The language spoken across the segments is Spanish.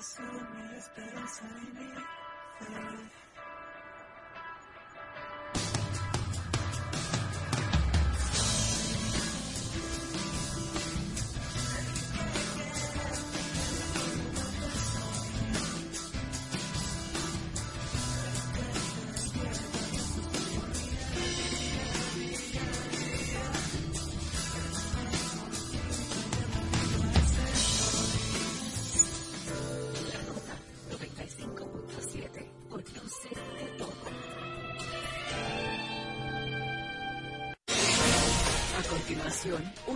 Consume me, it's better time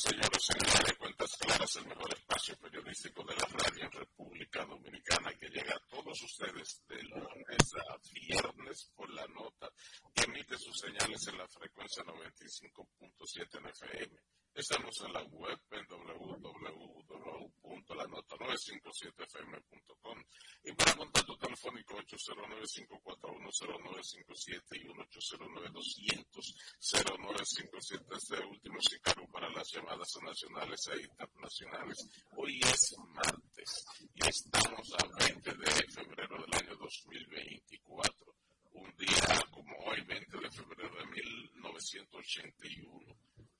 Y señores. De Cuentas Claras, el mejor espacio periodístico de la radio en República Dominicana que llega a todos ustedes de lunes a viernes por la nota que emite sus señales en la frecuencia 95.7 en FM. Estamos en la web en www.lanota957fm.com y para contacto telefónico 809-541-0957 y 1-809-200-0957. Este último se para las llamadas nacionales e internacionales. Hoy es martes y estamos a 20 de febrero del año 2024. Un día como hoy, 20 de febrero de 1981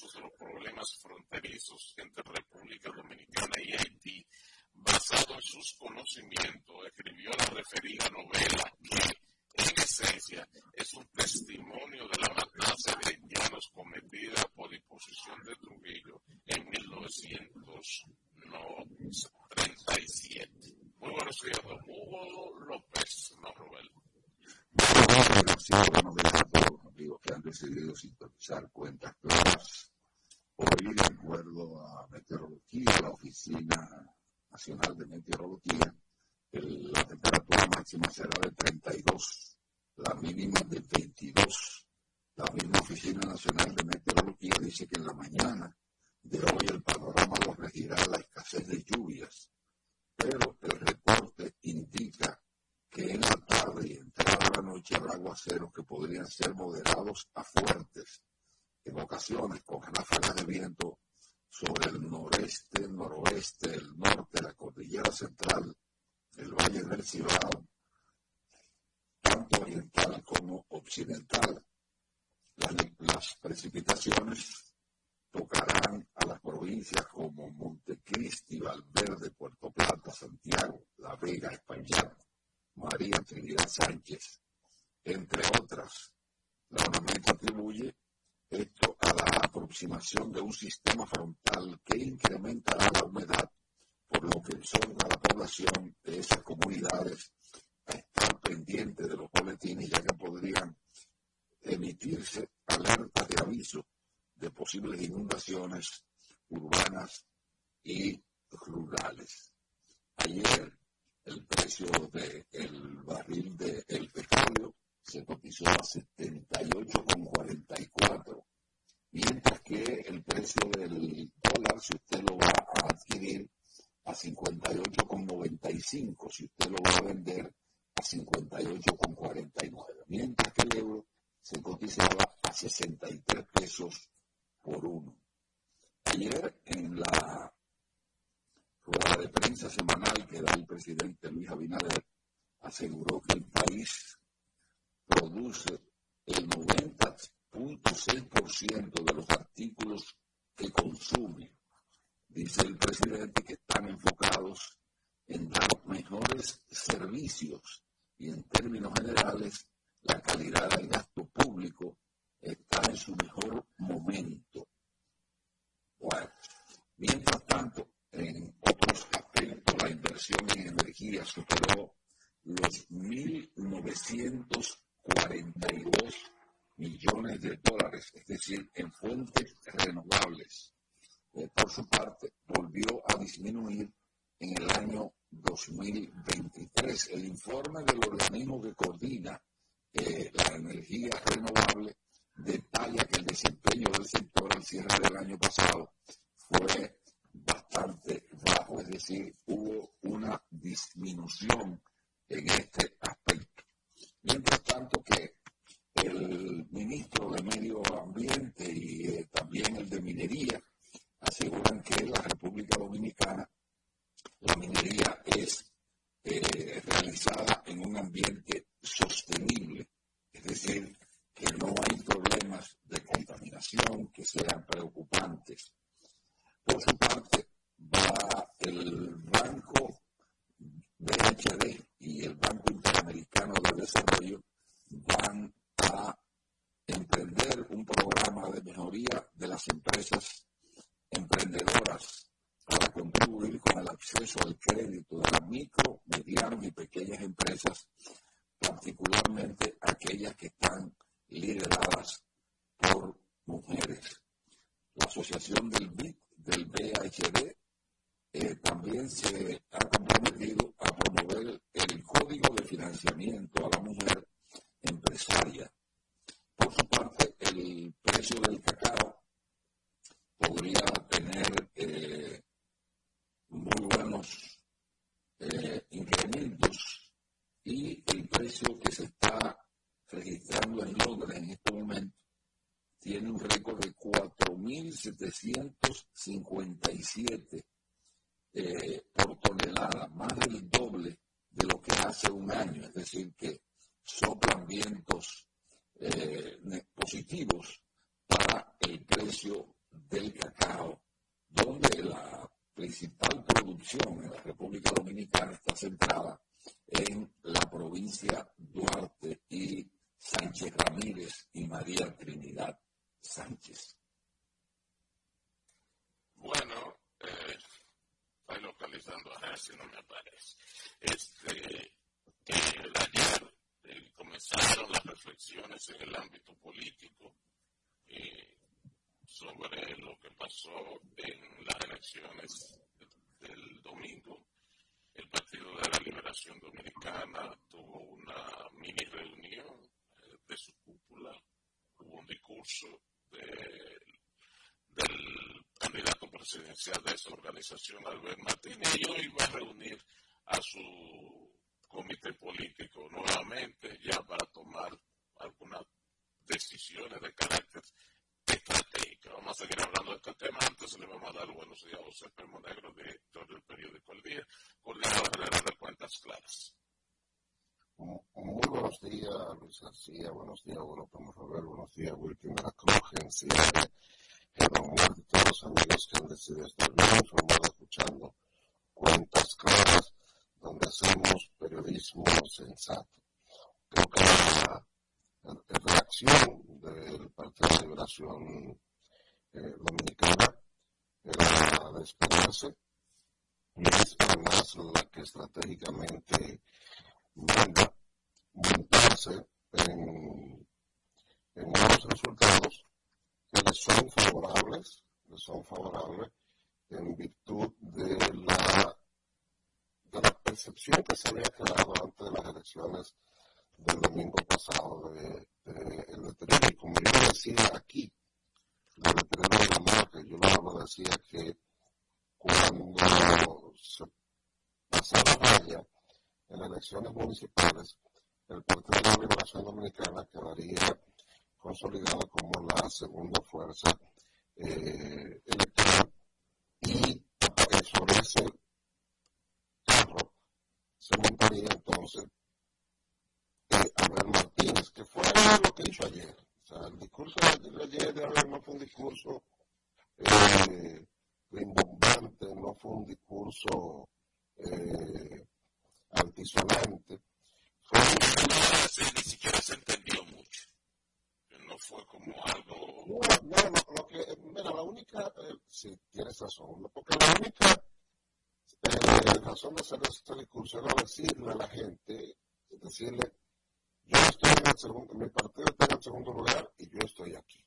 de los problemas fronterizos entre República Dominicana y Haití, basado en sus conocimientos, escribió la referida novela que, en esencia, es un testimonio de la matanza de haitianos cometida por disposición de Trujillo en 1937. Muy buenos días, don Hugo López, no Rubén. Buenos días a todos los amigos que han decidido sintonizar cuentas claras. Hoy, de acuerdo a meteorología, la Oficina Nacional de Meteorología, la temperatura máxima será de 32, la mínima de 22. La misma Oficina Nacional de Meteorología dice que en la mañana de hoy el panorama lo regirá la escasez de lluvias, pero el reporte indica que en la tarde y entrada la noche habrá aguaceros que podrían ser moderados a fuertes, en ocasiones con ráfagas de viento sobre el noreste, noroeste, el norte, la cordillera central, el valle del Cibao, tanto oriental como occidental. Las, precipitaciones tocarán a las provincias como Montecristi, Valverde, Puerto Plata, Santiago, La Vega, España, María Trinidad Sánchez, entre otras. La ornamenta atribuye esto a la aproximación de un sistema frontal que incrementará la humedad, por lo que exhorta a la población de esas comunidades a estar pendiente de los boletines, ya que podrían emitirse alertas de aviso de posibles inundaciones urbanas y rurales. Ayer el precio del barril del el petróleo se cotizó a 78,44, mientras que el precio del dólar, si usted lo va a adquirir, a 58,95, si usted lo va a vender a 58,49, Setecientos cincuenta y siete. Eh, Albert Martínez y hoy va a reunir a su comité político nuevamente ya para tomar algunas decisiones de carácter estratégico. Vamos a seguir hablando de este tema. Antes le vamos a dar buenos días a José Permonegro, director del periódico El Día, coordinador general de Cuentas Claras. Muy buenos días, Luis García. Buenos días, Europa Morrover. Buenos días, Wilkin Cruz, Genciade, Germán Muerte, todos los amigos que han decidido estar insensato. Creo que la reacción del Partido de Liberación eh, Dominicana era de esperarse y es además la que estratégicamente manda montarse en, en unos resultados que le son favorables, le son favorables en virtud de la percepción que se había quedado antes de las elecciones del domingo pasado de, el deterioro. Y como yo decía aquí, el deterioro de la marca, yo lo decía que cuando se pasaba raya en las elecciones municipales, el Partido de la Liberación Dominicana quedaría consolidado como la segunda fuerza eh, electoral y sobre ese se montaría entonces eh, Abraham Martínez, que fue lo que hizo ayer. O sea, el discurso de ayer de Abraham fue un discurso eh, rimbombante, no fue un discurso eh, altisonante. Fue no, ni siquiera se entendió mucho. No fue como algo. No, no, lo, que. Mira, la única. Eh, sí, tienes razón. Porque la única eh, razón de hacer este discurso era decirle a la gente, decirle, yo estoy en el segundo, mi partido está en el segundo lugar y yo estoy aquí.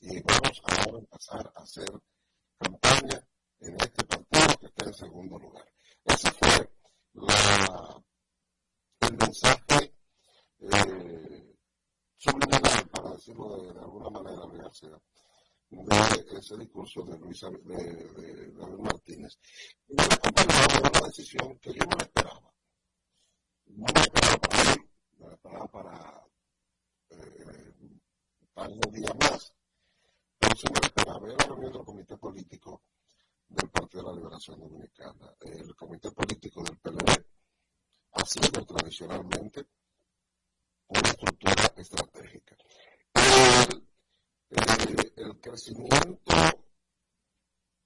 Y vamos ahora a empezar a hacer campaña en este partido que está en segundo lugar. Ese fue la, el mensaje eh, subliminal, para decirlo de, alguna manera, García, de ese discurso de Luis de, David Martínez. Y me acompañaba una decisión que yo no esperaba. No me esperaba para él, me esperaba para eh, para un día más. Pero sí me esperaba. Era reunión del comité político del Partido de la Liberación Dominicana. El comité político del PLD ha sido tradicionalmente una estructura estratégica. El, crecimiento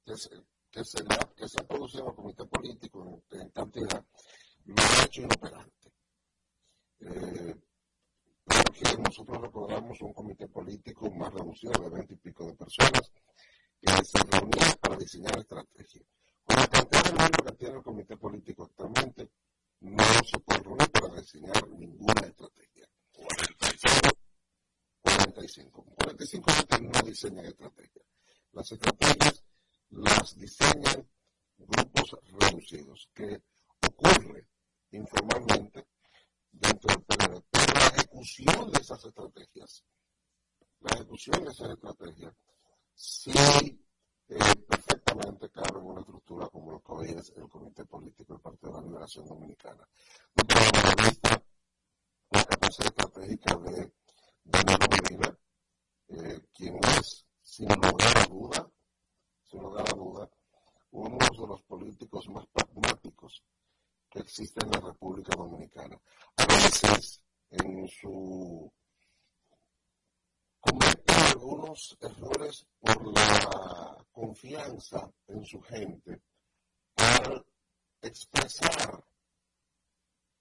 que se, que, se, que se ha producido en el comité político en, cantidad lo ha hecho inoperante. Eh, porque nosotros recordamos un comité político más reducido de veinte y pico de personas que se reunía para diseñar estrategia. Con la cantidad de miembros que tiene el comité político actualmente, no se puede reunir para diseñar ninguna estrategia. 45. 45 gente no diseñan estrategias. Las estrategias las diseñan grupos reducidos, que ocurre informalmente dentro del PLD. Pero la ejecución de esas estrategias, la ejecución de esas estrategias, sí eh, perfectamente cabe en una estructura como lo que hoy es el Comité Político del Partido de la Liberación Dominicana. De vista, la capacidad estratégica de Danilo Medina, eh, quien es, sin lugar a duda, sin lugar a duda, uno de los políticos más pragmáticos que existen en la República Dominicana. A veces, en su comete algunos errores por la confianza en su gente al expresar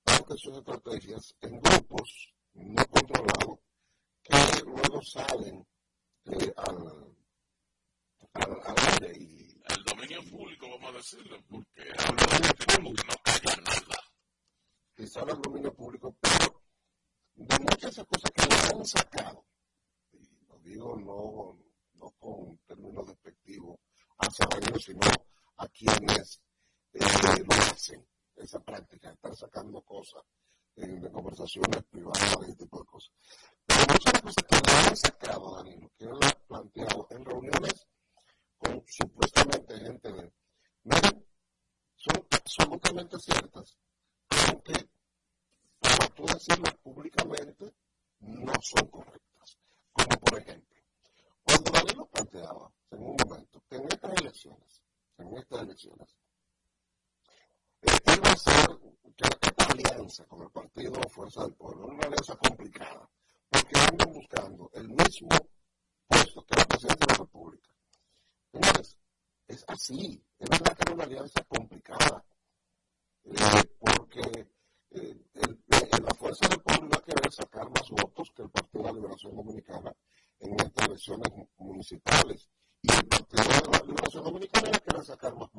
parte sus estrategias en grupos no controlados que luego salen eh, al, al, al aire y al dominio público, vamos a decirlo, porque no calla nada. Y sale al dominio público, pero de muchas de esas cosas que le han sacado digo no, no con términos despectivos hacia ellos, sino a quienes eh, lo hacen, esa práctica, estar sacando cosas en, de conversaciones privadas y ese tipo de cosas. Muchas de las cosas que han sacado, Danilo, que él ha planteado en reuniones con supuestamente gente de... Miren, son absolutamente ciertas, aunque para tú decirlas públicamente no son correctas. Como por ejemplo, cuando Danilo planteaba en un momento que en estas elecciones, en estas elecciones, iba a ser que esta alianza con el Partido Fuerza del Pueblo, una alianza complicada, porque andan buscando el mismo puesto que la presidencia de la República. Entonces, es así, es verdad que es una alianza complicada, eh, porque eh, la Fuerza del Pueblo iba a querer sacar más votos que el Partido de la Liberación Dominicana en estas elecciones municipales. Y el Partido de la Liberación Dominicana querer sacar más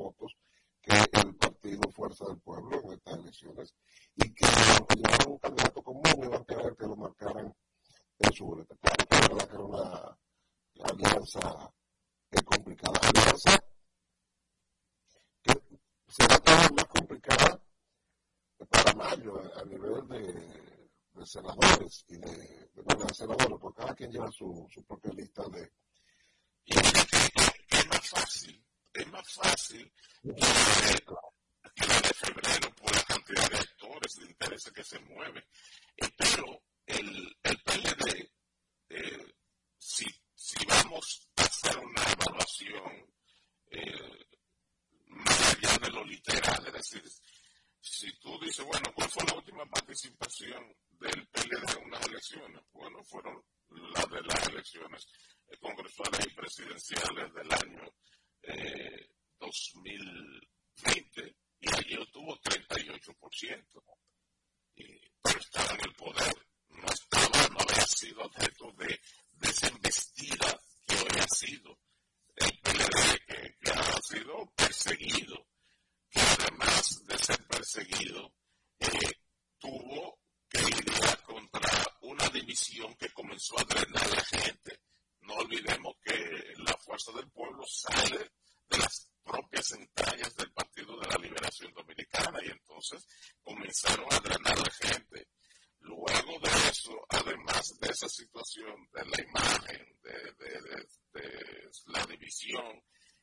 situación de la imagen, de, la división,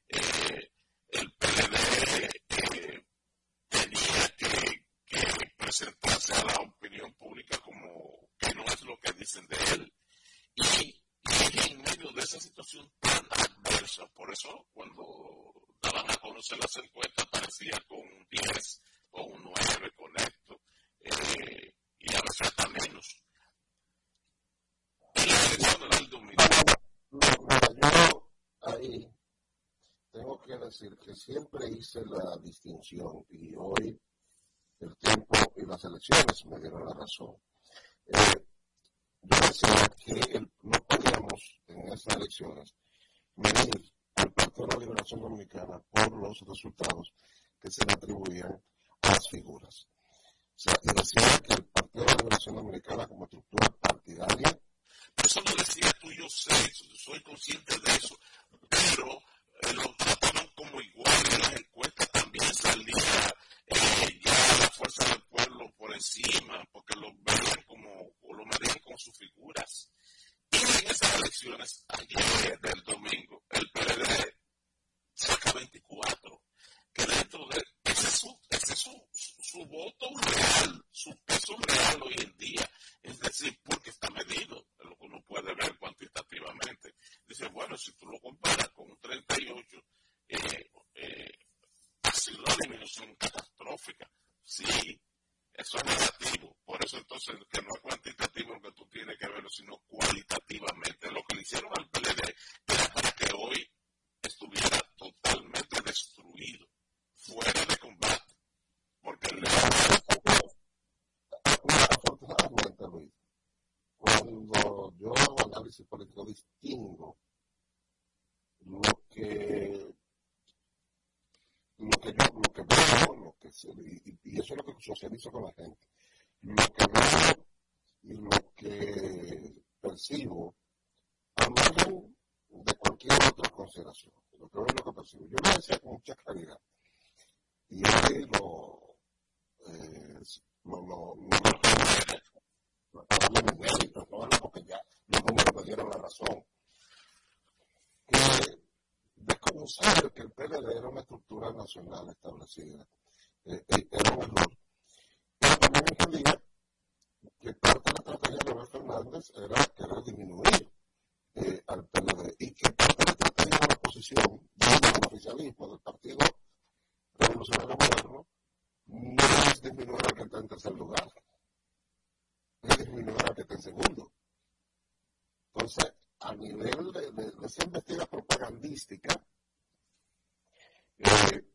eh, el PLD eh, tenía que, presentarse a la opinión pública como que no es lo que dicen de él. Y, y en medio de esa situación tan adversa, por eso cuando daban a conocer las encuestas parecía con un 10 o un 9 con esto, eh, y a veces hasta menos. Y la elección del domingo. Yo ahí tengo que decir que siempre hice la distinción y hoy el tiempo y las elecciones me dieron la razón. Eh, yo decía que no podíamos en esas elecciones medir al Partido de la Liberación Dominicana por los resultados que se le atribuían a las figuras. O sea, y decía que el Partido de la Liberación Dominicana como estructura partidaria. Eso lo decía tú, yo sé, soy consciente de eso, pero eh, lo trataban como igual en las encuestas también salía eh, ya la fuerza del pueblo por encima, porque lo veían como, o lo medían con sus figuras. Y en esas elecciones, ayer del domingo, el PLD saca 24, que dentro de ese es su, ese es su, su voto real, su peso real hoy en día, es decir, porque está medido, lo que uno puede ver cuantitativamente. Dice, bueno, si tú lo comparas con un 38, eh, eh, ha sido una disminución catastrófica. Sí, eso es negativo. Por eso entonces que no es cuantitativo lo que tú tienes que verlo, sino cualitativamente. Lo que le hicieron al PLD era para que hoy estuviera totalmente destruido, fuera de combate. Porque el Afortunadamente, Luis, cuando yo hago análisis político distingo lo que lo que yo lo que veo, lo que se, y, socializo con la gente, lo que veo y lo que percibo, al margen de cualquier otra consideración, lo que veo y lo que percibo. Yo lo decía con mucha claridad. Y hoy lo, eh, lo, lo, lo, no porque ya los números me dieron la razón. Que desconocer que el PLD era una estructura nacional establecida eh, eh, era un error. Que parte de la estrategia de Leonel Fernández era querer disminuir al PLD y que parte de la estrategia de la oposición, del oficialismo, del Partido Revolucionario Moderno, no es disminuir al que está en tercer lugar, es disminuir al que está en segundo. Entonces, a nivel de, de, de esa investigación propagandística, eh,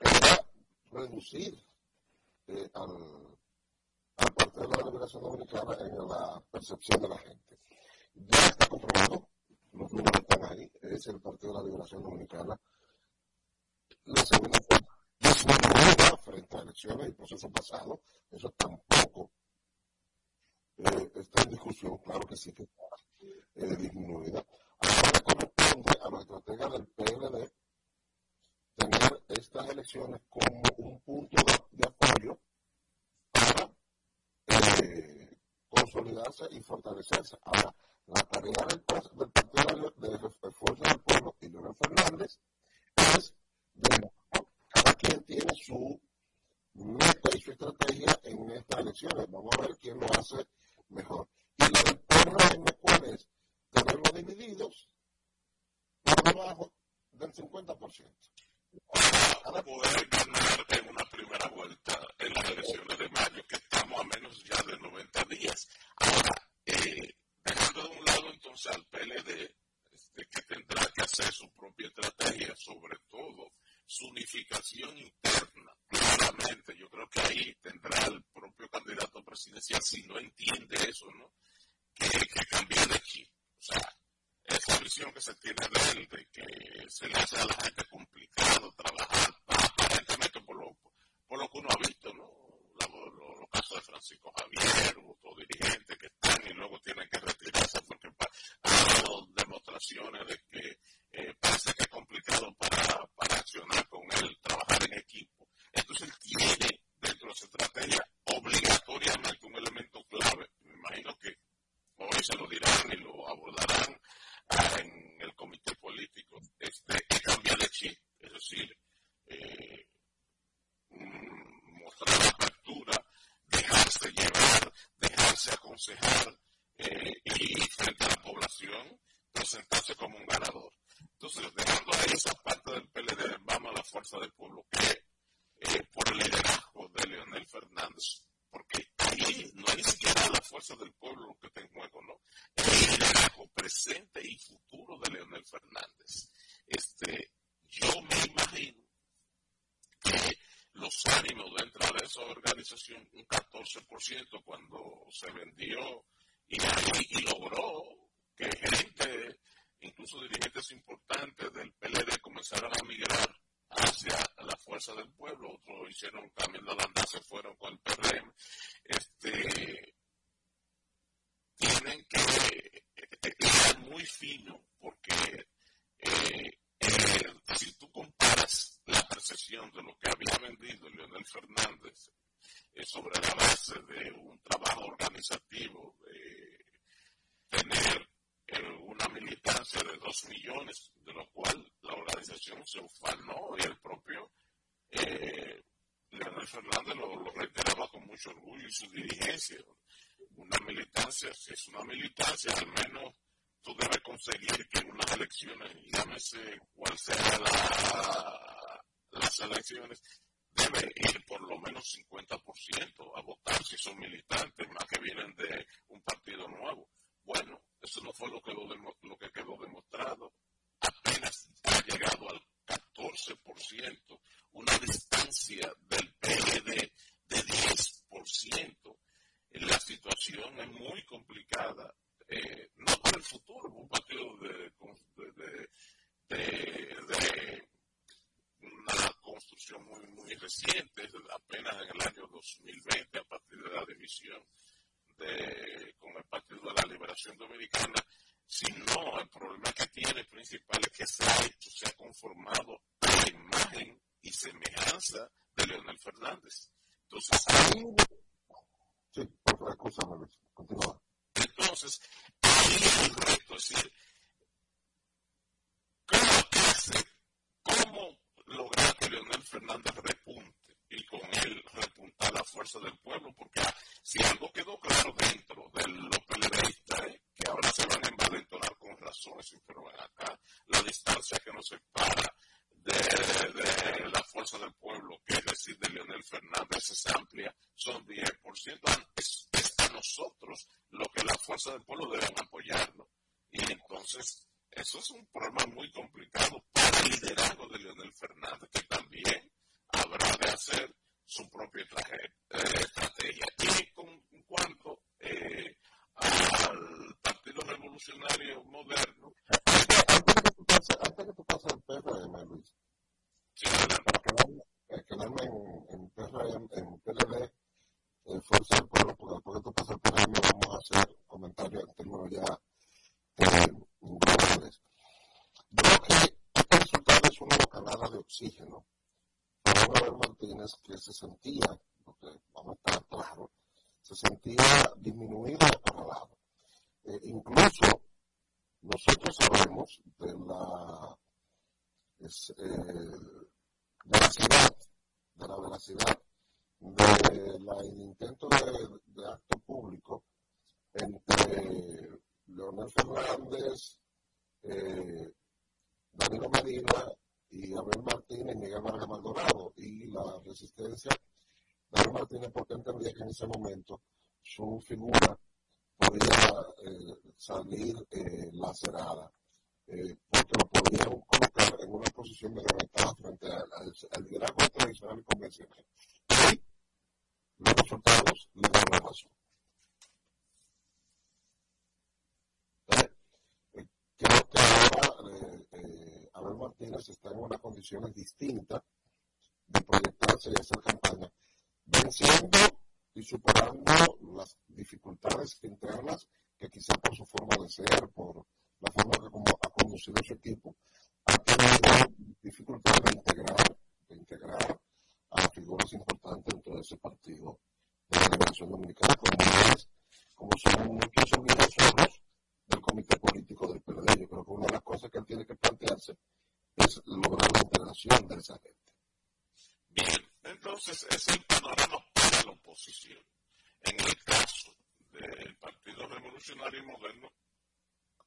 era reducir eh, al, de la Liberación Dominicana en la percepción de la gente. Ya está comprobado, los números están ahí, es el Partido de la Liberación Dominicana. La segunda fue disminuida frente a elecciones y proceso pasado, eso tampoco eh, está en discusión, claro que sí que está disminuida. Ahora corresponde a los estrategas del PLD tener estas elecciones como un punto de, apoyo consolidarse y fortalecerse. Ahora, la tarea del, Partido de, de, Fuerza del Pueblo y Leonel Fernández es de cada quien tiene su meta y su estrategia en estas elecciones. Vamos a ver quién lo hace mejor. Y la del PRM, ¿cuál es? Tenerlos divididos por debajo del 50% para poder ganar en una primera vuelta en las elecciones de mayo, que estamos a menos ya de 90 días. Ahora, eh, dejando de un lado entonces al PLD, este, que tendrá que hacer su propia estrategia, sobre todo su unificación interna, claramente, yo creo que ahí tendrá el propio candidato presidencial, si no entiende eso, ¿no? Que, que cambiar de chip. O sea, esa visión que se tiene de de que se le hace a la gente complicado trabajar, aparentemente por lo, por lo que uno ha visto, ¿no? Los casos de Francisco Javier, otros dirigentes que están y luego tienen que retirarse porque ha dado demostraciones de que eh, parece que es complicado fuerza del pueblo que eh, por el liderazgo de Leonel Fernández. Porque ahí no hay ni siquiera la fuerza del pueblo lo que está en juego, ¿no? El liderazgo presente y futuro de Leonel Fernández. Este, yo me imagino que los ánimos dentro de esa organización, un 14% cuando se vendió y, y logró que gente, incluso dirigentes importantes del PLD comenzaran a migrar hacia la fuerza del pueblo, otros hicieron un cambio de la se fueron con el PRM, este, tienen que estar muy fino porque eh, eh, si tú comparas la percepción de lo que había vendido Leonel Fernández eh, sobre la base de un trabajo organizativo, de tener una militancia de dos millones, de lo cual la organización se ufanó y el propio eh, Leonel Fernández lo, reiteraba con mucho orgullo y su dirigencia. Una militancia, si es una militancia, al menos tú debes conseguir que en unas elecciones, llámese cuál sea la, las elecciones, debe ir por lo menos 50% a votar si son militantes, más que vienen de un partido nuevo. Bueno, eso no fue lo que, lo, que quedó demostrado. Apenas ha llegado al 14%, una distancia del PLD de 10%. La situación es muy complicada, eh, no para el futuro, un partido de, de, una construcción muy, muy reciente, apenas en el año 2020, a partir de la división con el Partido de la Liberación Dominicana, sino el problema que tiene principal es que se ha hecho, se ha conformado a la imagen y semejanza de Leonel Fernández. Entonces, ahí, sí, continúa. Entonces, ahí el reto, es decir, ¿cómo hacer, cómo lograr que Leonel Fernández repunte y con él repuntar la fuerza del pueblo? Porque si algo quedó claro dentro de los peledeístas, ¿eh? que ahora se van a envalentonar con razones, pero acá la distancia que nos separa de, la fuerza del pueblo, que es decir, de Leonel Fernández, es amplia, son 10%. Es, es a nosotros lo que la fuerza del pueblo deben apoyarnos. Y entonces, eso es un problema muy complicado para el liderazgo de Leonel Fernández, que también habrá de hacer su propia eh, estrategia. Y con cuanto eh, al Partido Revolucionario Moderno. Tú pases, antes que tú pases al PRM, Luis. Sí, para quedarme en, en PRM, en PLD, eh, Fuerza del Pueblo, porque después que tú pases al PRM vamos a hacer comentarios en términos ya eh, globales. Yo creo que este resultado es una bocanada de oxígeno Robert Martínez que se sentía, porque vamos a estar claros, se sentía disminuido y acorralado. Eh, incluso nosotros sabemos de la es, eh, veracidad, de la veracidad de la, el intento de, de acto público entre Leonel Fernández, eh, Danilo Medina y Abel Martínez, Miguel Vargas Maldonado y la resistencia de Abel Martínez porque entendía que en ese momento su figura podía eh, salir eh, lacerada, eh, porque lo podían colocar en una posición de ventaja frente al, liderazgo tradicional y convencional. Y los resultados le dan la razón. creo que ahora Abel Martínez está en unas condiciones distintas de proyectarse y hacer campaña, venciendo y superando las dificultades internas que quizá por su forma de ser, por la forma que como ha conducido su equipo, ha tenido dificultades de integrar, de integrar a figuras importantes dentro de ese partido de la Liberación Dominicana, como, es, como son muchos otros del comité político del PLD. Yo creo que una de las cosas que él tiene que plantearse es lograr la integración de esa gente. Bien, entonces es el panorama la oposición. En el caso del Partido Revolucionario Moderno,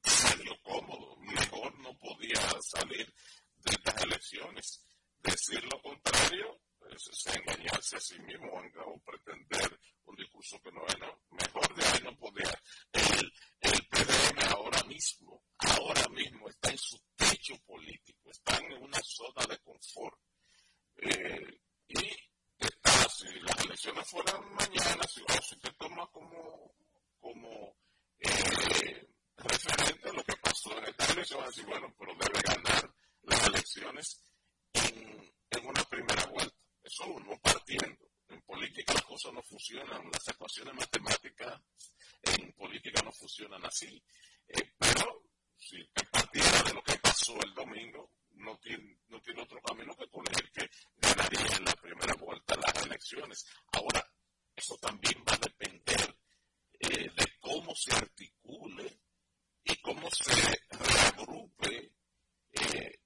salió cómodo, mejor no podía salir de estas elecciones. decir lo contrario es, engañarse a sí mismo o pretender un discurso que no es. No. Mejor de ahí no podía. El, el PDM ahora mismo, ahora mismo está en su techo político, está en una zona de confort. Eh, y si las elecciones fueran mañana, si, o si te toma como, como referente lo que pasó en esta elección, decir, bueno, pero debe ganar las elecciones en, una primera vuelta. Eso uno partiendo. En política las cosas no funcionan, las ecuaciones matemáticas en política no funcionan así. Pero si te partiera de lo que pasó el domingo, no tiene, no tiene otro camino que con el que ganaría en la primera vuelta las elecciones. Ahora, eso también va a depender eh, de cómo se articule y cómo se reagrupe eh,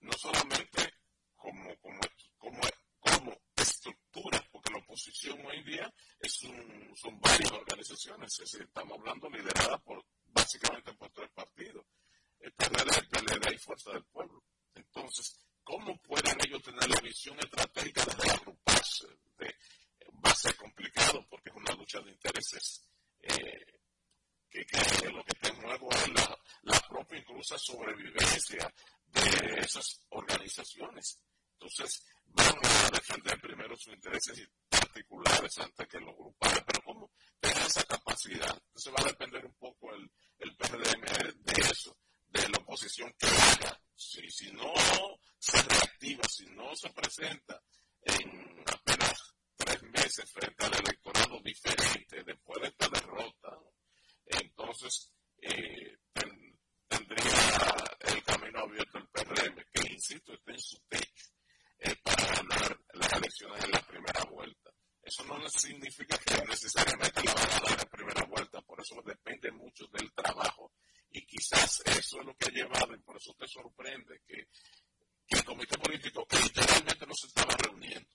no solamente como, como, como, como estructura, porque la oposición hoy en día es un, son varias organizaciones, estamos hablando liderada por básicamente por tres partidos, el PLD, el PLD y Fuerza del Pueblo. Entonces, ¿cómo pueden ellos tener la visión estratégica de reagruparse? De, va a ser complicado porque es una lucha de intereses eh, que, que, lo que está en juego es la, propia incluso sobrevivencia de esas organizaciones. Entonces, van a defender primero sus intereses particulares antes que los grupales, pero ¿cómo tengan esa capacidad? Entonces va a depender un poco el, el PRDM de eso, de la oposición que haga. Si, si no se reactiva, si no se presenta en apenas tres meses frente al electorado diferente después de esta derrota, entonces eh, tendría el camino abierto el PRM, que insisto, está en su techo eh, para ganar las elecciones en la primera vuelta. Eso no significa que necesariamente la van a dar en primera vuelta, por eso depende mucho del trabajo. Y quizás eso es lo que ha llevado, y por eso te sorprende que, el comité político, que literalmente no se estaba reuniendo,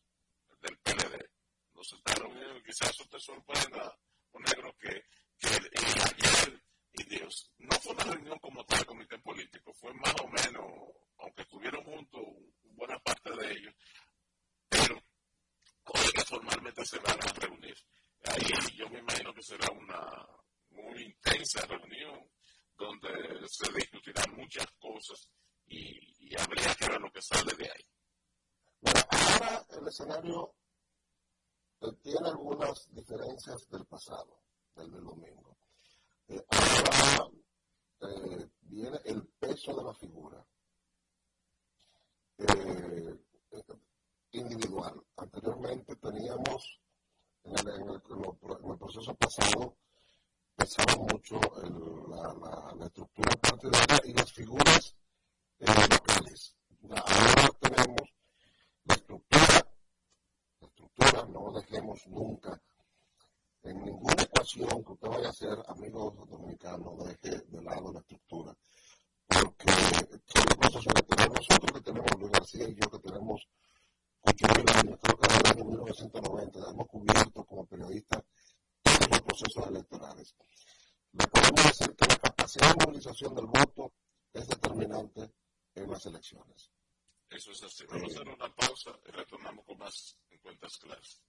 del PLD, no se estaba reuniendo, quizás eso te sorprenda, un negro, que, que ayer y Dios. No fue una reunión como tal del comité político, fue más o menos, aunque estuvieron juntos buena parte de ellos, pero que formalmente se van a reunir. Ahí yo me imagino que será una muy intensa reunión donde se discutirán muchas cosas y, habría que ver lo que sale de ahí. Bueno, ahora el escenario eh, tiene algunas diferencias del pasado, del, del domingo. Eh, ahora eh, viene el peso de la figura individual. Anteriormente teníamos, en el, en el, proceso pasado, pesaba mucho la, la, estructura partidaria y las figuras locales. Ahora tenemos la estructura, la estructura, no dejemos nunca en ninguna ecuación que usted vaya a hacer, amigos dominicanos, deje de lado la estructura. Porque son los procesos que tenemos nosotros, que tenemos Luis García y yo, que tenemos 8.000 años, creo que desde el año 1990, hemos cubierto como periodistas los procesos electorales. Le podemos decir que la capacidad de movilización del voto es determinante en las elecciones. Eso es así. Vamos a hacer una pausa y retornamos con más en cuentas claras.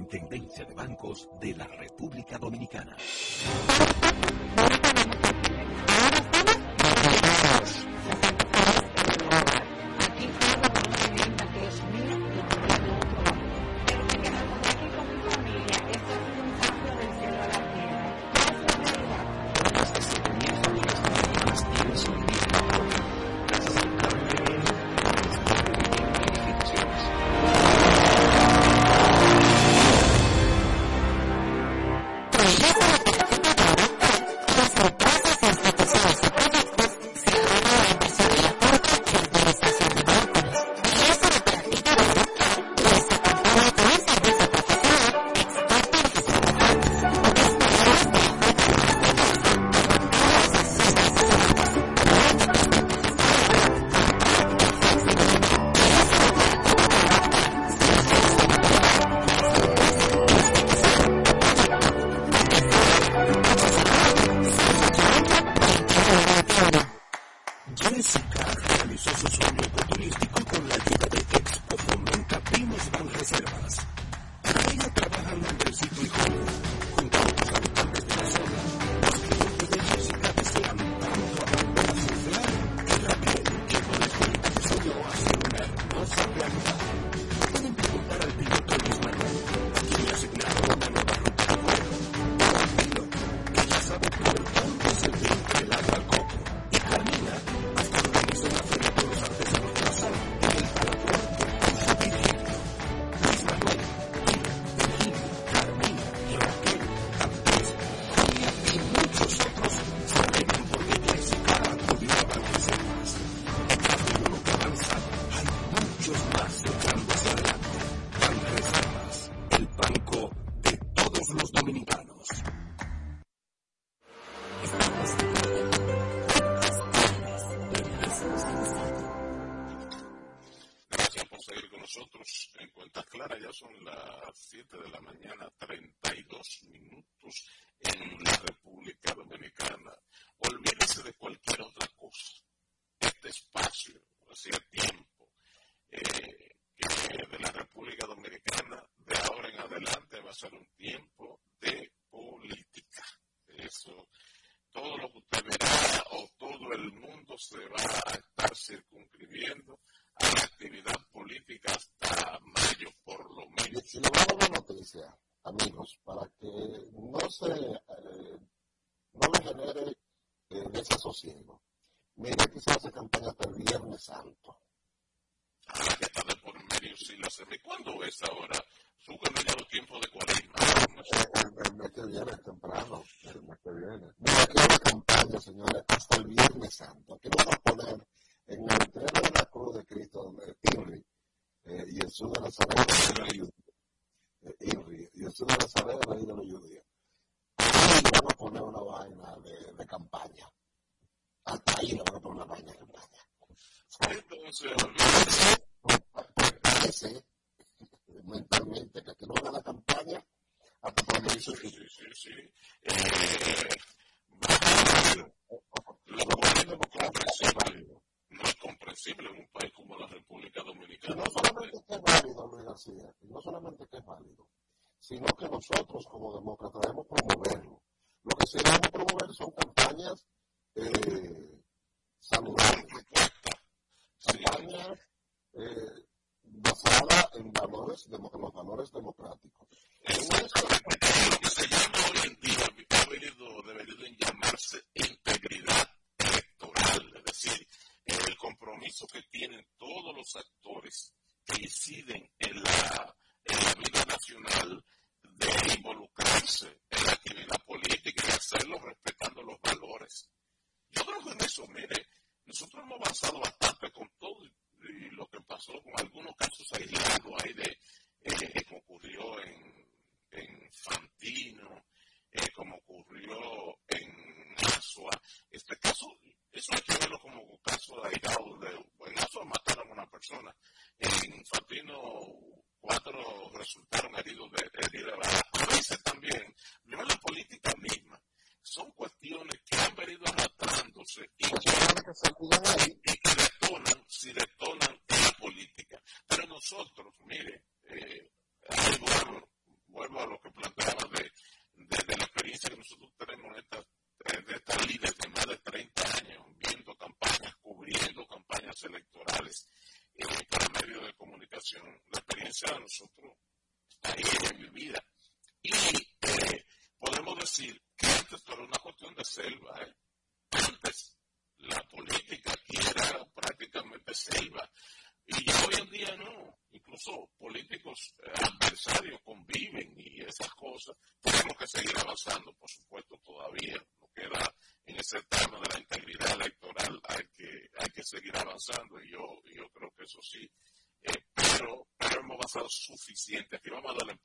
Superintendencia de Bancos de la República Dominicana. nosotros en cuentas claras. Ya son las 7 de la mañana, 32 minutos en la República Dominicana. Olvídese de cualquier otra cosa. Este espacio, hacía tiempo, eh, que de la República Dominicana de ahora en adelante va a ser un tiempo de política. Eso todo lo que usted verá o todo el mundo se va a estar circunscribiendo la actividad política hasta mayo, por lo menos. Si le hago una noticia, amigos, para que no se eh, no le genere eh, desasosiego. Mira que se hace campaña hasta el Viernes Santo. Ah, que está de por medio, sí, la semi. ¿Cuándo es ahora? Súbeme ya los tiempos de cuaresma. No ah, sé. el, mes que viene es temprano, el mes que viene. Mira que una campaña, señores, hasta el Viernes Santo. Aquí vamos a poner en el entreno de la cruz de Cristo, donde Henry eh, y el sur de la Sabana, el rey de los judíos. Eh, y el sur de la Sabana, el de los judíos. Ahí le van a poner una vaina de, de campaña. Hasta ahí le van a poner una vaina de campaña. Entonces, parece mentalmente que aquí no gana la campaña hasta cuando hizo sí, sí, sí. Eh, la democracia es válido no es comprensible en un país como la República Dominicana. Y no solamente que es válido, Luis García, y no solamente que es válido, sino que nosotros como demócratas debemos promoverlo. Lo que sí debemos promover son campañas eh, saludables, campañas eh, basadas en valores, los valores democráticos. Lo que se llama hoy en día ha venido, llamarse integridad electoral, es decir, el compromiso que tienen todos los actores que inciden en la, en la vida nacional de involucrarse en la actividad política y hacerlo respetando los valores. Yo creo que en eso, mire, nosotros hemos avanzado bastante esa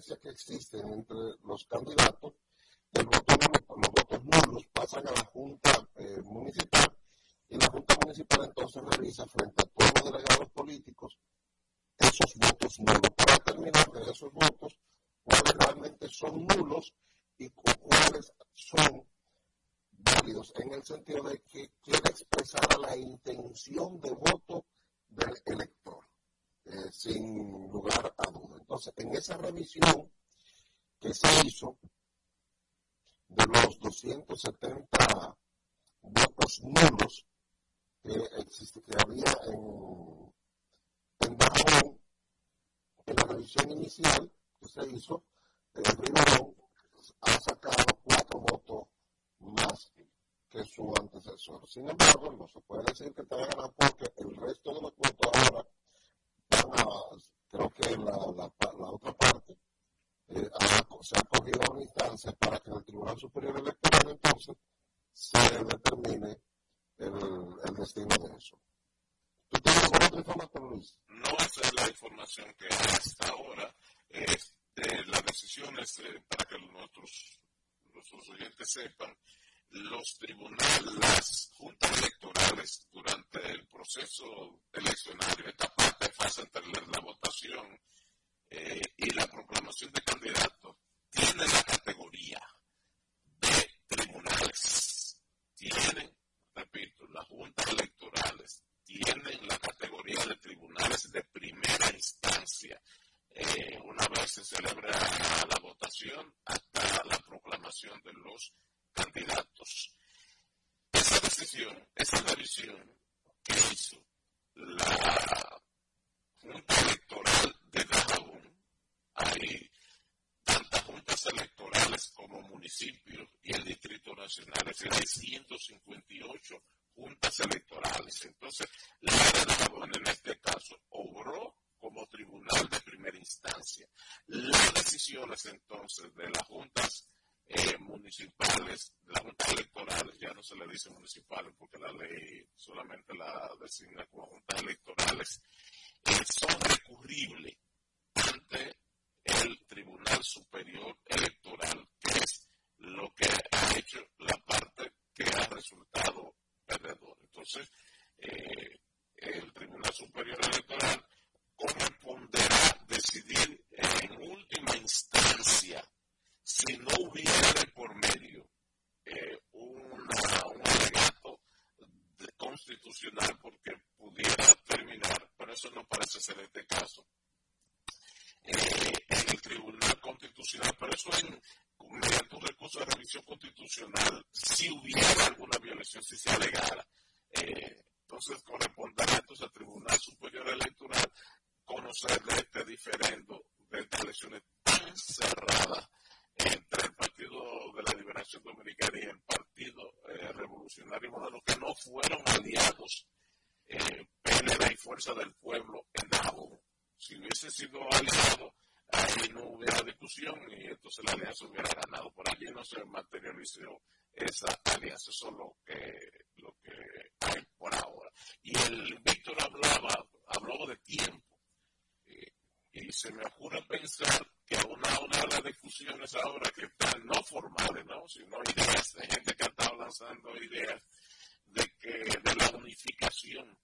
que this, you. know, eh, para que nuestros, nuestros oyentes sepan, los tribunales, las juntas electorales durante el proceso eleccionario, esta parte fase anterior la votación eh, y la proclamación de candidatos tiene la categoría de tribunales. Tienen, repito, las juntas electorales tienen la categoría de tribunales de primera instancia. Eh, una vez se celebra la votación hasta la proclamación de los candidatos. Esa decisión, esa revisión que hizo la Junta Electoral de Dajabón, hay tantas juntas electorales como municipios y el Distrito Nacional, es decir, hay 158 juntas electorales. Entonces, la de Dajabón en este caso obró como tribunal de primera instancia. Las decisiones entonces de las juntas eh, municipales, las juntas electorales, ya no se le dice municipales porque la ley solamente la designa como juntas electorales, eh, son recurribles ante el Tribunal Superior Electoral, que es lo que ha hecho la parte que ha resultado perdedor. Entonces, eh, el Tribunal Superior Electoral corresponderá decidir en última instancia si no hubiera por medio eh, una, un alegato constitucional porque pudiera terminar, pero eso no parece ser este caso, eh, en el Tribunal Constitucional, pero eso en, mediante un recurso de revisión constitucional, si hubiera alguna violación, si se alegara, eh, entonces corresponderá entonces al Tribunal Superior Electoral conocer de este diferendo, de estas elecciones tan cerradas entre el Partido de la Liberación Dominicana y el Partido eh, Revolucionario Moderno, que no fueron aliados eh, y Fuerza del Pueblo en Nabo. Si hubiese sido aliado, ahí no hubiera discusión y entonces la alianza hubiera ganado. Por allí no se materializó esa alianza, eso es lo que, lo que hay por ahora. Y el Víctor hablaba, habló de tiempo. Se me ocurre pensar que una, una de las discusiones ahora que están no formales, ¿no? sino ideas de gente que ha estado lanzando ideas de que de la unificación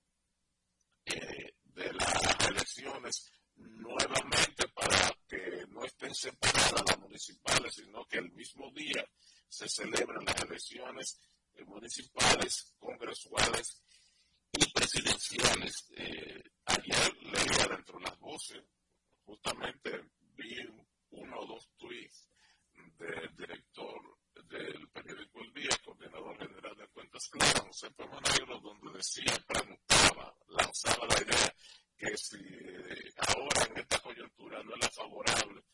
eh, de las elecciones nuevamente para que no estén separadas las municipales, sino que el mismo día se celebren las elecciones municipales, congresuales y presidenciales. Eh, ayer leía dentro de las voces, justamente vi uno o dos tweets del director del periódico El Día, coordinador general de cuentas claras, José Negro, donde decía, preguntaba, lanzaba la idea que si ahora en esta coyuntura no es la favorable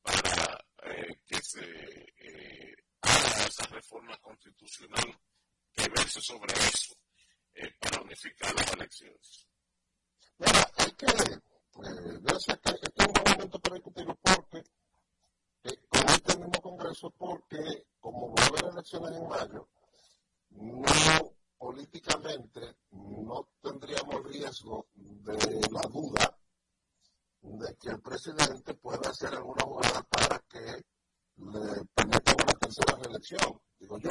para eh, que se eh, haga esa reforma constitucional que verse sobre eso eh, para unificar las elecciones. Mira, hay que, yo sé que este es un momento para discutirlo porque con este mismo Congreso, porque como va a haber elecciones en mayo, no políticamente no tendríamos riesgo de la duda de que el presidente pueda hacer alguna jugada para que le permita una tercera reelección, digo yo.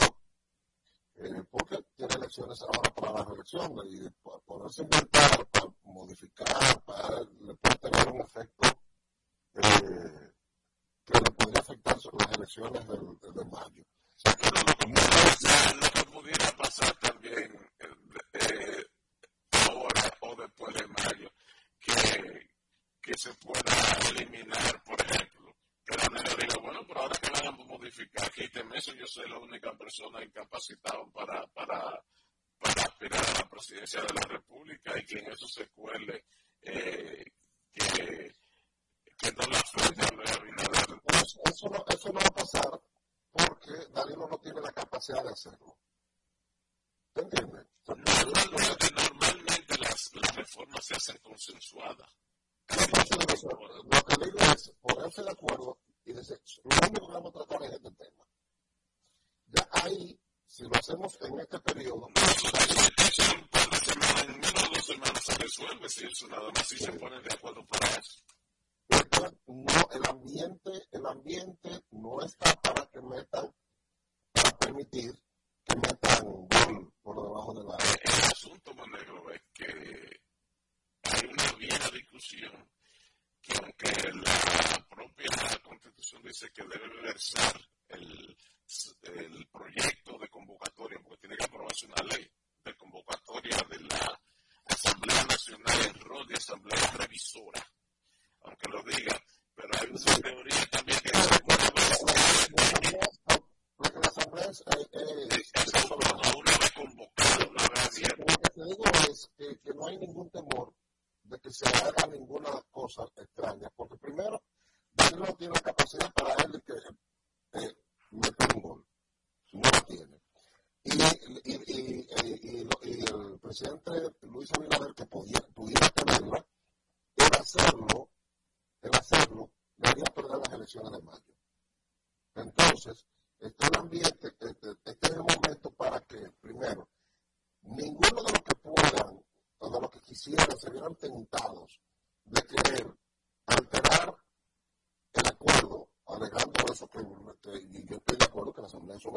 Eh, porque tiene elecciones ahora para la reelección y poderse inventar, para modificar, para, le puede tener un efecto eh, que le podría afectar sobre las elecciones de, de mayo. Lo que pudiera pasar también eh, ahora o después de mayo, que, que se pueda eliminar, por ejemplo, que la negra diga, bueno, pero ahora que van a modificar, quíteme eso, yo soy la única persona incapacitada para, para, para aspirar a la presidencia de la República y que en eso se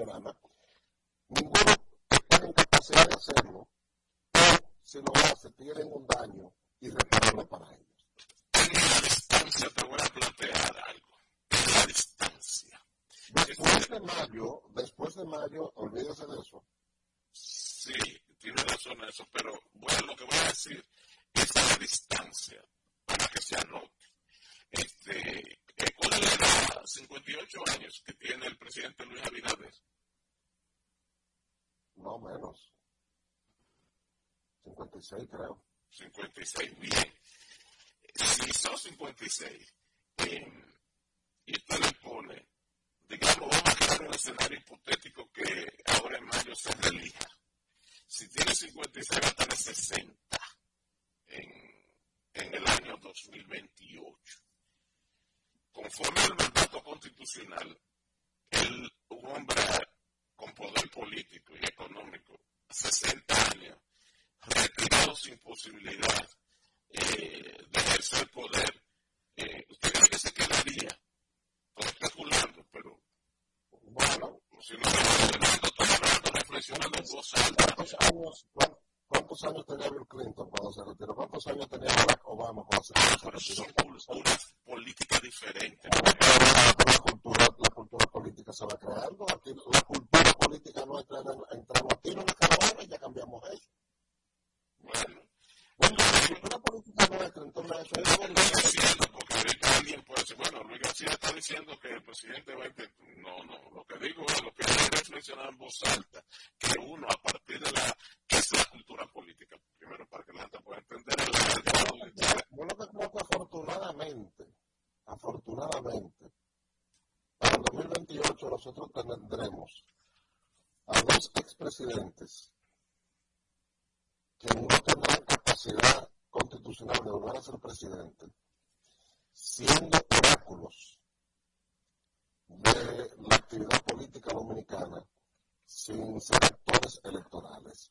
Ninguno está en capacidad de hacerlo, pero si lo hace, tienen un daño y irreparable para ellos. En la distancia te voy a plantear algo. En la distancia. Después de mayo, después de mayo, olvídese de eso. Sí, tiene razón eso, pero bueno, lo que voy a decir es a la distancia, para que se anote. Este, ¿Cuál es la edad? 58 años que tiene el presidente Luis Abinader más o menos. 56 creo. 56, bien. Si son 56, eh, em, y usted le pone, digamos, vamos a crear un escenario hipotético que ahora en mayo se relija. Si tiene 56, va a estar en 60 en, en el año 2028. Conforme al mandato constitucional, el, un hombre con poder político y económico, 60 años, retirado sin posibilidad eh, de ejercer poder, eh, ¿usted cree que se quedaría? Estoy especulando, pero bueno, si no, hablando, estoy hablando, reflexionando en voz alta. ¿Cuántos años tenía Bill Clinton cuando se retiró? ¿Cuántos años tenía Barack Obama cuando se retiró? Pero eso son una política diferente. La, cultura, la cultura política se va creando. Aquí, la cultura política nuestra era entrar a tiro en la caravana y ya cambiamos eso. Bueno. Bueno, la cultura política nuestra, entonces eso es Luis García, porque ahorita alguien puede decir, bueno, Luis García está diciendo que el presidente va a No, no, lo que digo es lo que hay que reflexionar en voz alta, que uno a partir de la es la cultura política, primero para que la gente pueda entender. El que afortunadamente, afortunadamente, para el 2028 nosotros tendremos a dos expresidentes que no tendrán capacidad constitucional de volver a ser presidente, siendo oráculos de la actividad política dominicana sin ser actores electorales.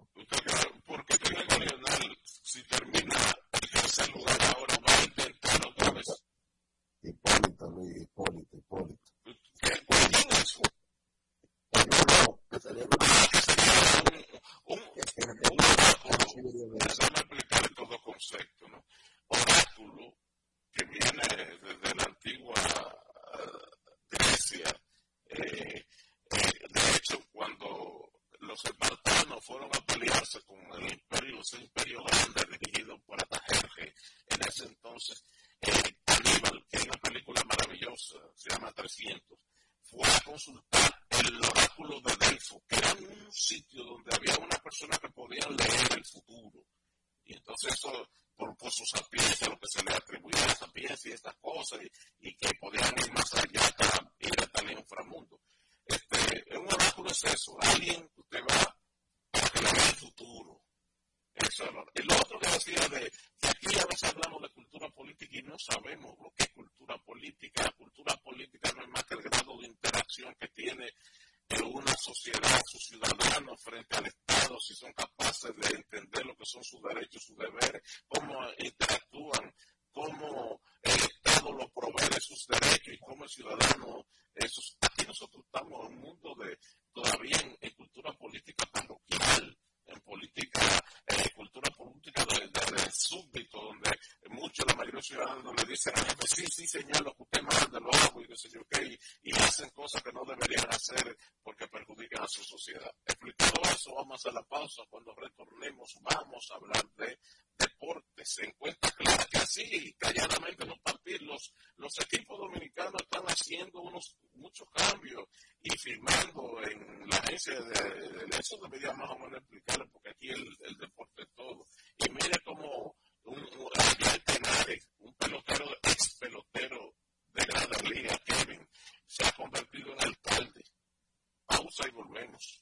pausa y volvemos.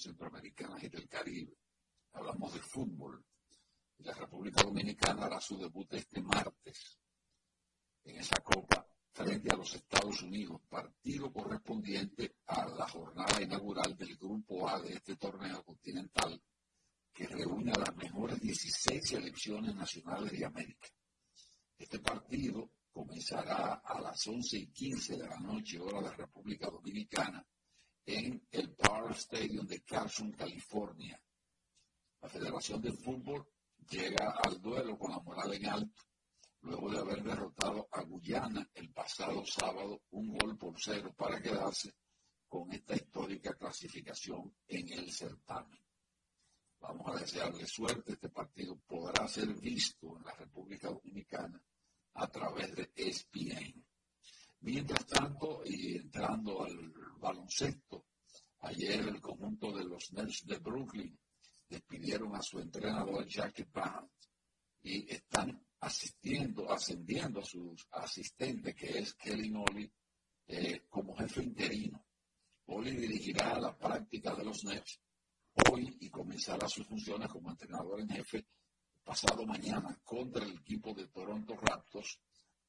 Centroamericana y del Caribe. Hablamos de fútbol. La República Dominicana hará su debut este martes en esa copa frente a los Estados Unidos, partido correspondiente a la jornada inaugural del Grupo A de este torneo continental que reúne a las mejores 16 selecciones nacionales de América. Este partido comenzará a las 11 y 15 de la noche, hora de República Dominicana, en el Power Stadium de Carson, California. La Federación de Fútbol llega al duelo con la moral en alto, luego de haber derrotado a Guyana el pasado sábado un gol por cero para quedarse con esta histórica clasificación en el certamen. Vamos a desearle suerte. Este partido podrá ser visto en la República Dominicana a través de ESPN. Mientras tanto, y entrando al baloncesto, ayer el conjunto de los Nets de Brooklyn despidieron a su entrenador Jackie Band y están asistiendo, ascendiendo a su asistente que es Kelly Ollie eh, como jefe interino. Ollie dirigirá la práctica de los Nets hoy y comenzará sus funciones como entrenador en jefe pasado mañana contra el equipo de Toronto Raptors,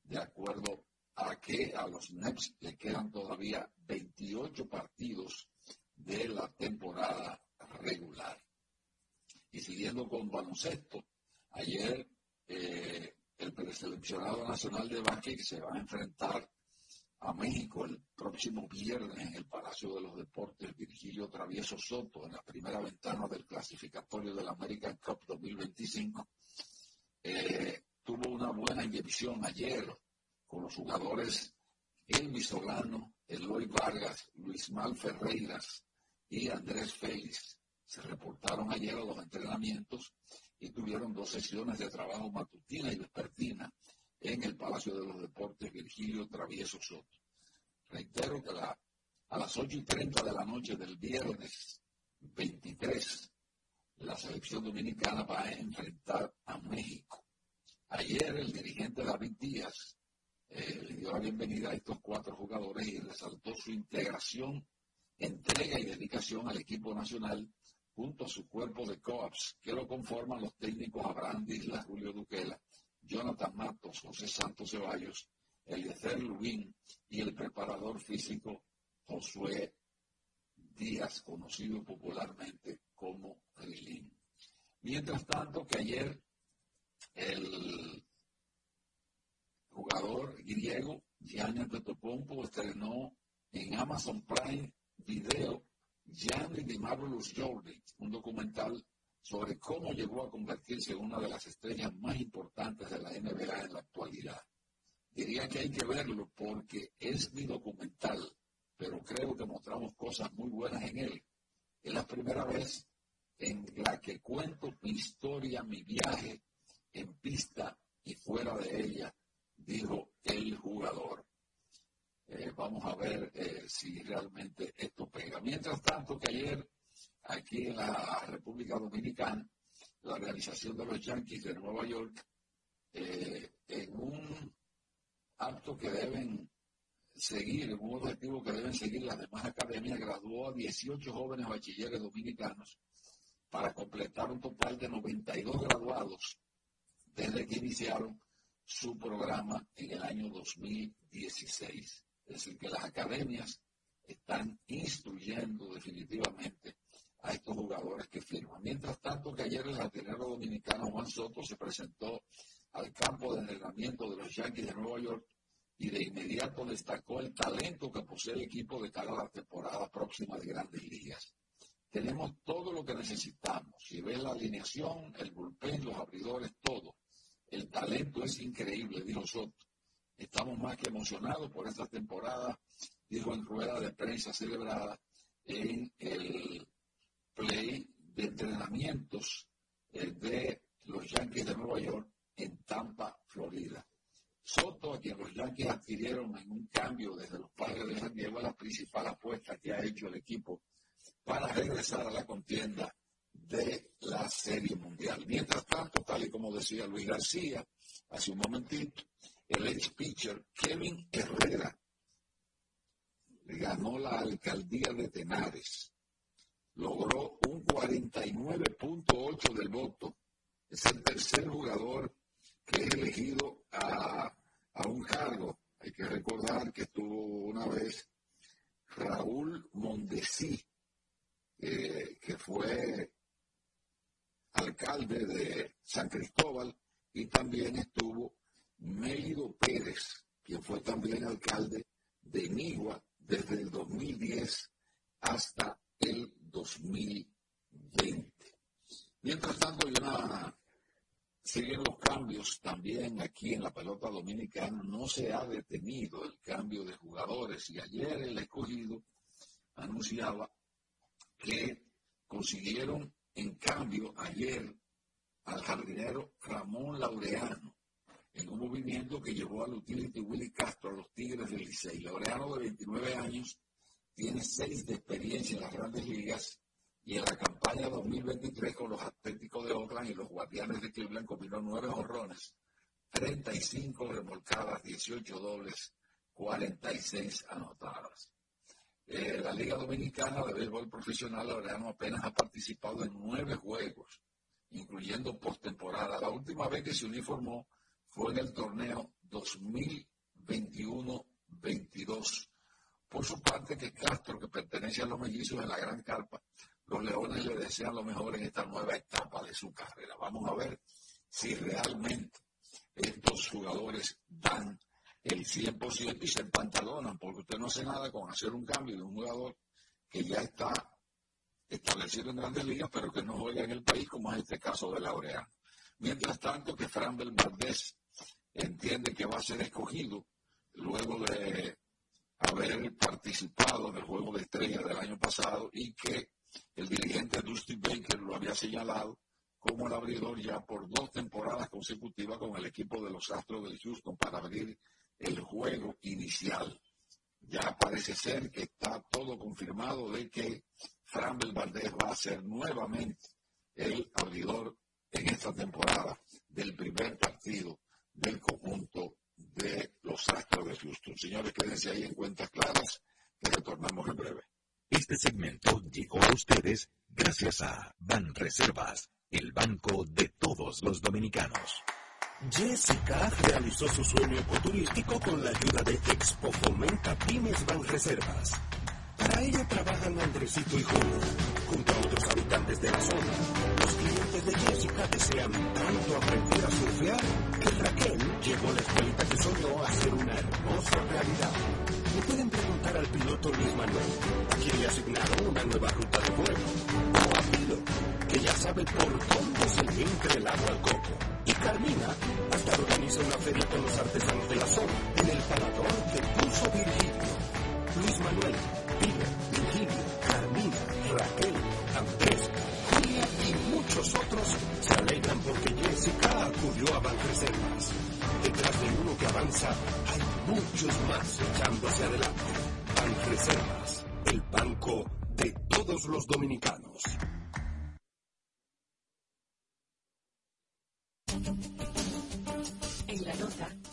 de acuerdo a que a los Nets le quedan todavía 28 partidos de la temporada regular. Y siguiendo con baloncesto, ayer eh, el preseleccionado nacional de básquet se va a enfrentar a México el próximo viernes en el Palacio de los Deportes Virgilio Travieso Soto en la primera ventana del clasificatorio del American Cup 2025. Eh, tuvo una buena inyección ayer con los jugadores Elvis Solano, Eloy Vargas, Luis Mal Ferreiras y Andrés Félix. Se reportaron ayer a los entrenamientos y tuvieron dos sesiones de trabajo matutina y vespertina en el Palacio de los Deportes Virgilio Travieso Soto. Reitero que a las 8 y 30 de la noche del viernes 23, la selección dominicana va a enfrentar a México. Ayer el dirigente David Díaz eh, le dio la bienvenida a estos cuatro jugadores y resaltó su integración, entrega y dedicación al equipo nacional junto a su cuerpo de coaps que lo conforman los técnicos Abraham Isla, Julio Duquela, Jonathan Matos, José Santos Ceballos, Eliezer Lubín y el preparador físico Josué Díaz, conocido popularmente como Rilín. Mientras tanto que ayer el jugador griego Gianni Antetokounmpo estrenó en Amazon Prime Video Gianni de Marvelous Jordi, un documental sobre cómo llegó a convertirse en una de las estrellas más importantes de la NBA en la actualidad. Diría que hay que verlo porque es mi documental, pero creo que mostramos cosas muy buenas en él. Es la primera vez en la que cuento mi historia, mi viaje en pista y fuera de ella, dijo el jugador. Eh, vamos a ver eh, si realmente esto pega. Mientras tanto, que ayer aquí en la República Dominicana, la organización de los Yankees de Nueva York, eh, en un acto que deben seguir, un objetivo que deben seguir las demás academias, graduó a 18 jóvenes bachilleres dominicanos para completar un total de 92 graduados desde que iniciaron su programa en el año 2016. Es decir, que las academias están instruyendo definitivamente a estos jugadores que firman. Mientras tanto, que ayer el latinero dominicano Juan Soto se presentó al campo de entrenamiento de los Yankees de Nueva York y de inmediato destacó el talento que posee el equipo de cara a la temporada próxima de grandes ligas. Tenemos todo lo que necesitamos. Si ves la alineación, el bullpen, los abridores, todo. El talento es increíble, dijo Soto. Estamos más que emocionados por esta temporada, dijo en rueda de prensa celebrada en el play de entrenamientos eh, de los Yankees de Nueva York en Tampa, Florida. Soto, a quien los Yankees adquirieron en un cambio desde los padres de San Diego, la principal apuesta que ha hecho el equipo para regresar a la contienda de la Serie Mundial. Mientras tanto, tal y como decía Luis García hace un momentito, el ex pitcher Kevin Herrera ganó la alcaldía de Tenares, logró un 49.8 del voto, es el tercer jugador que es elegido a, un cargo. Hay que recordar que estuvo una vez Raúl Mondesí, eh, que fue alcalde de San Cristóbal, y también estuvo Melido Pérez, quien fue también alcalde de Nigua desde el 2010 hasta el 2020. Mientras tanto, ya siguen los cambios también aquí en la pelota dominicana. No se ha detenido el cambio de jugadores y ayer el escogido anunciaba que consiguieron en cambio ayer al jardinero Ramón Laureano en un movimiento que llevó al utility Willy Castro a los Tigres del Licey. Laureano de 29 años tiene seis de experiencia en las grandes ligas y en la campaña 2023 con los Atléticos de Oakland y los Guardianes de Cleveland combinó nueve horrones, 35 remolcadas, 18 dobles, 46 anotadas. Eh, la Liga Dominicana de Béisbol Profesional Laureano apenas ha participado en nueve juegos, incluyendo postemporada. La última vez que se uniformó fue en el torneo 2021-22. Por su parte, que Castro, que pertenece a los mellizos en la Gran Carpa, los Leones le desean lo mejor en esta nueva etapa de su carrera. Vamos a ver si realmente estos jugadores dan el 100% y se empantalonan, porque usted no hace nada con hacer un cambio de un jugador que ya está establecido en grandes ligas, pero que no juega en el país, como es este caso de Laureano. Mientras tanto, que Fran Valdés entiende que va a ser escogido luego de haber participado en el juego de estrella del año pasado y que el dirigente Dusty Baker lo había señalado como el abridor ya por dos temporadas consecutivas con el equipo de los Astros del Houston para abrir el juego inicial. Ya parece ser que está todo confirmado de que Fran Valdez va a ser nuevamente el abridor en esta temporada del primer partido del conjunto de los Astros de Houston. Señores, quédense ahí en cuentas claras que retornamos en breve. Este segmento llegó a ustedes gracias a Banreservas, el banco de todos los dominicanos. Jessica realizó su sueño ecoturístico con la ayuda de Expo Fomenta Pymes Banreservas. Para ello trabajan Andresito y Julio, junto a otros habitantes de la zona. Los clientes de Jessica desean tanto aprender a surfear que Raquel llegó a la escuelita que soñó a ser una hermosa realidad. Le pueden preguntar al piloto Luis Manuel, a quien le asignaron una nueva ruta de vuelo, o a Pilo, que ya sabe por dónde se le entra el agua al coco. Y Carmina hasta organiza una feria con los artesanos de la zona, en el parador de Pulso Virgilio. Luis Manuel, Pilo, Virgilio, Carmina, Raquel, Andrés, Julia y muchos otros se alegran porque Jessica acudió a Banreservas avanza, hay muchos más echando hacia adelante. Reservas, el banco de todos los dominicanos.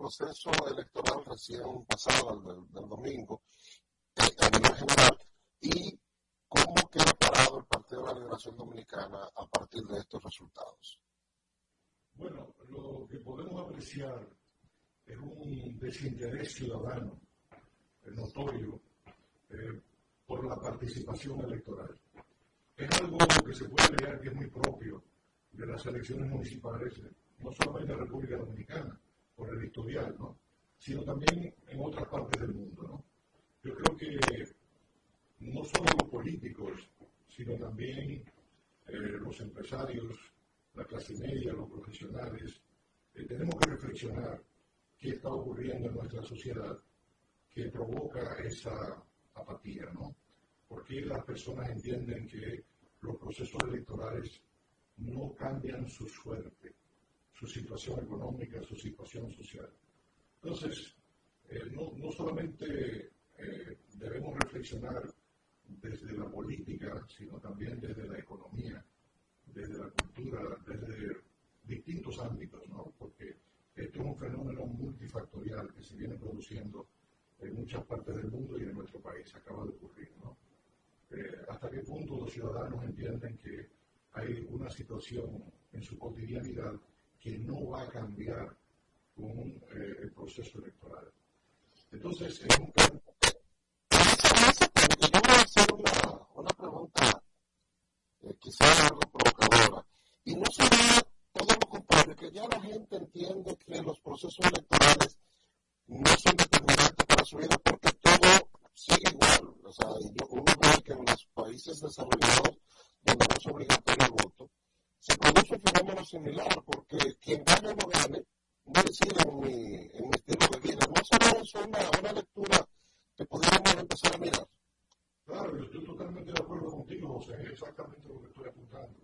Proceso electoral recién pasado, del, del domingo, eh, a nivel general, y cómo queda parado el Partido de la Liberación Dominicana a partir de estos resultados. Bueno, lo que podemos apreciar es un desinterés ciudadano notorio eh, por la participación electoral. Es algo que se puede creer que es muy propio de las elecciones municipales, no solamente en la República Dominicana, por el historial, ¿no? sino también en otras partes del mundo. Yo creo que no solo los políticos, sino también eh, los empresarios, la clase media, los profesionales, eh, tenemos que reflexionar qué está ocurriendo en nuestra sociedad que provoca esa apatía, ¿no? Porque las personas entienden que los procesos electorales no cambian su suerte, su situación económica, su situación social. Entonces, eh, no, no, solamente eh, debemos reflexionar desde la política, sino también desde la economía, desde la cultura, desde distintos ámbitos, ¿no? porque esto es un fenómeno multifactorial que se viene produciendo en muchas partes del mundo y en nuestro país, acaba de ocurrir. ¿no? Eh, ¿Hasta qué punto los ciudadanos entienden que hay una situación en su cotidianidad que no va a cambiar con eh, el proceso electoral? Entonces, es un yo voy a hacer una, pregunta eh, quizás algo provocadora. Y no sería todo lo contrario, que ya la gente entiende que los procesos electorales no son determinantes para su vida porque todo sigue igual. O sea, uno ve que en los países desarrollados, donde no es obligatorio el voto, se produce un fenómeno similar porque quien gane o no gane no decide en mi, en mi estilo de vida. No sería eso una, una lectura que podríamos empezar a mirar. Claro, yo estoy totalmente de acuerdo contigo, José, es exactamente lo que estoy apuntando,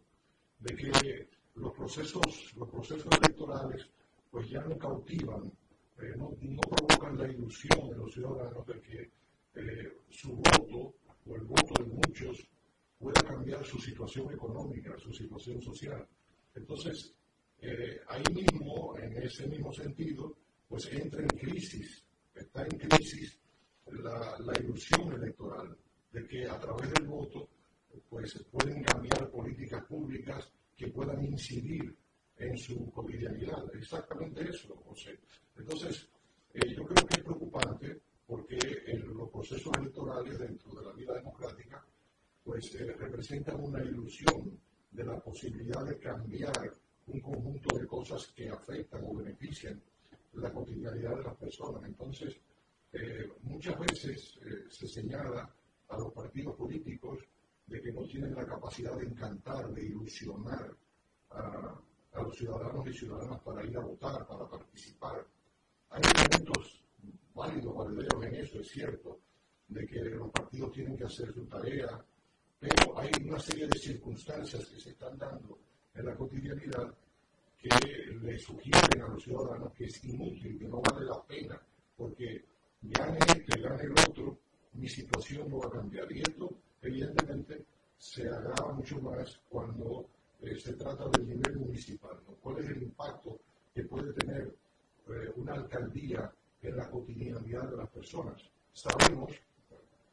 de que los procesos, los procesos electorales pues ya no cautivan, eh, no, no, provocan la ilusión de los ciudadanos de que eh, su voto o el voto de muchos pueda cambiar su situación económica, su situación social. Entonces, eh, ahí mismo, en ese mismo sentido, pues entra en crisis, está en crisis la, la ilusión electoral de que a través del voto pues pueden cambiar políticas públicas que puedan incidir en su cotidianidad. Exactamente eso, José. Entonces, eh, yo creo que es preocupante porque los procesos electorales dentro de la vida democrática pues eh, representan una ilusión de la posibilidad de cambiar un conjunto de cosas que afectan o benefician la cotidianidad de las personas. Entonces, eh, muchas veces se señala a los partidos políticos de que no tienen la capacidad de encantar, de ilusionar a, los ciudadanos y ciudadanas para ir a votar, para participar. Hay elementos válidos, valideros en eso, es cierto, de que los partidos tienen que hacer su tarea, pero hay una serie de circunstancias que se están dando en la cotidianidad que le sugieren a los ciudadanos que es inútil, que no vale la pena, porque gane este, gane el otro, mi situación no va a cambiar. Y esto, evidentemente, se agrava mucho más cuando eh, se trata del nivel municipal. ¿Cuál es el impacto que puede tener eh, una alcaldía en la cotidianidad de las personas? Sabemos,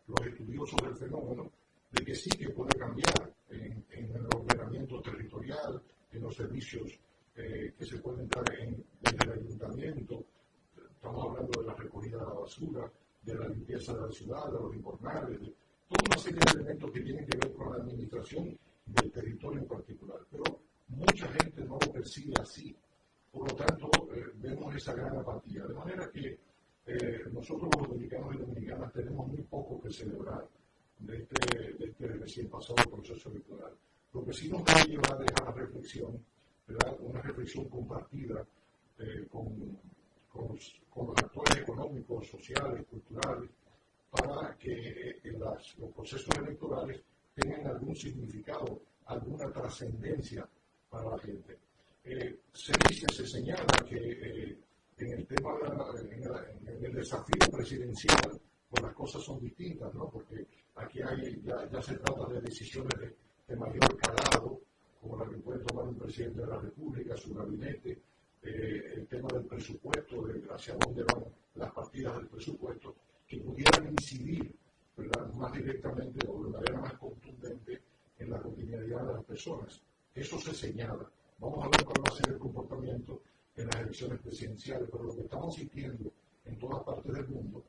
los estudios sobre el fenómeno, de que sí que puede cambiar en, el ordenamiento territorial, en los servicios eh, que se pueden dar en, desde el ayuntamiento. Estamos hablando de la recogida de la basura, de la limpieza de la ciudad, de los informales, de toda una serie de elementos que tienen que ver con la administración del territorio en particular. Pero mucha gente no lo percibe así. Por lo tanto, eh, vemos esa gran apatía. De manera que eh, nosotros los dominicanos y dominicanas tenemos muy poco que celebrar de este, de este recién pasado proceso electoral. Lo que sí nos debe llevar es a la reflexión, ¿verdad? una reflexión compartida eh, con con los, actores económicos, sociales, culturales, para que eh, los procesos electorales tengan algún significado, alguna trascendencia para la gente. Eh, se dice, se señala que eh, en el tema, en, el desafío presidencial, pues las cosas son distintas, ¿no? Porque aquí hay, ya, se trata de decisiones de, de mayor calado, como la que puede tomar un presidente de la República, su gabinete, eh, el tema del presupuesto, de hacia dónde van las partidas del presupuesto, que pudieran incidir más directamente o de manera más contundente en la cotidianidad de las personas. Eso se señala. Vamos a ver cuál va a ser el comportamiento en las elecciones presidenciales, pero lo que estamos sintiendo en todas partes del mundo